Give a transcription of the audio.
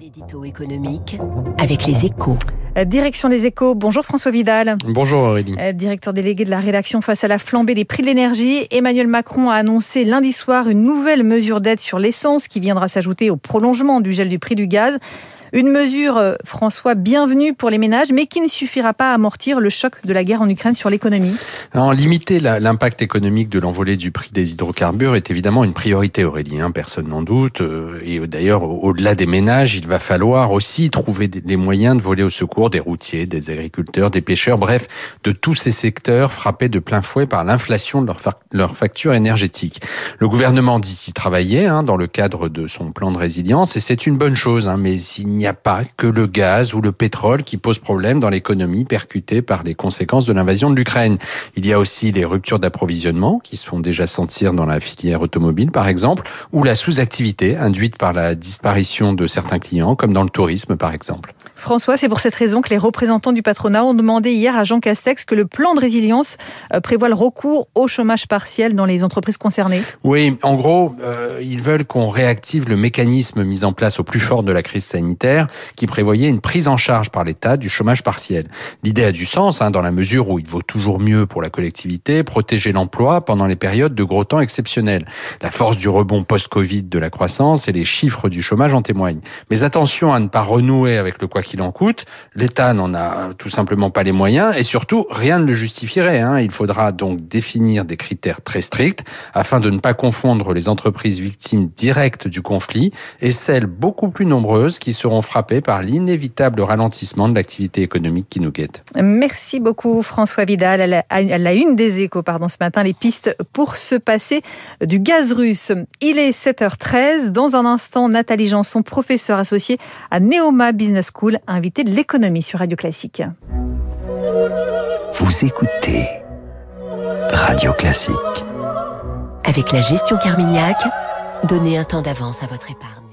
L'édito économique avec les échos. Euh, Direction des échos. Bonjour François Vidal. Bonjour Aurélie. Euh, Directeur délégué de la rédaction face à la flambée des prix de l'énergie, Emmanuel Macron a annoncé lundi soir une nouvelle mesure d'aide sur l'essence qui viendra s'ajouter au prolongement du gel du prix du gaz. Une mesure, euh, François, bienvenue pour les ménages, mais qui ne suffira pas à amortir le choc de la guerre en Ukraine sur l'économie. En limiter l'impact économique de l'envolée du prix des hydrocarbures est évidemment une priorité, Aurélie, hein, personne n'en doute. Euh, Et d'ailleurs, au- au-delà des ménages, il va falloir aussi trouver les moyens de voler au secours des routiers, des agriculteurs, des pêcheurs, bref, de tous ces secteurs frappés de plein fouet par l'inflation de leur, fa- leur facture énergétique. Le gouvernement dit y travailler hein, dans le cadre de son plan de résilience, et c'est une bonne chose, hein, mais s'il n'y a pas que le gaz ou le pétrole qui pose problème dans l'économie percutée par les conséquences de l'invasion de l'Ukraine. Il y a aussi les ruptures d'approvisionnement qui se font déjà sentir dans la filière automobile, par exemple, ou la sous-activité induite par la disparition de certains clients, comme dans le tourisme, par exemple. François, c'est pour cette raison que les représentants du patronat ont demandé hier à Jean Castex que le plan de résilience euh, prévoit le recours au chômage partiel dans les entreprises concernées. Oui, en gros, euh, ils veulent qu'on réactive le mécanisme mis en place au plus fort de la crise sanitaire qui prévoyait une prise en charge par l'État du chômage partiel. L'idée a du sens hein, dans la mesure où il vaut toujours mieux pour la collectivité protéger l'emploi pendant les périodes de gros temps exceptionnels. La force du rebond post-Covid de la croissance et les chiffres du chômage en témoignent. Mais attention à ne pas renouer avec le quoi qu'il en coûte. L'État n'en a tout simplement pas les moyens et surtout rien ne le justifierait. Hein. Il faudra donc définir des critères très stricts afin de ne pas confondre les entreprises victimes directes du conflit et celles beaucoup plus nombreuses qui seront frappées par l'inévitable ralentissement de l'activité économique qui nous guette. Merci beaucoup François Vidal. À la, une des échos, pardon, ce matin, les pistes pour se passer du gaz russe. Il est 7h13. Dans un instant, Nathalie Janson, professeure associée à Neoma Business School, invitée de l'économie sur Radio Classique. Vous écoutez Radio Classique. Avec la gestion Carmignac, donnez un temps d'avance à votre épargne.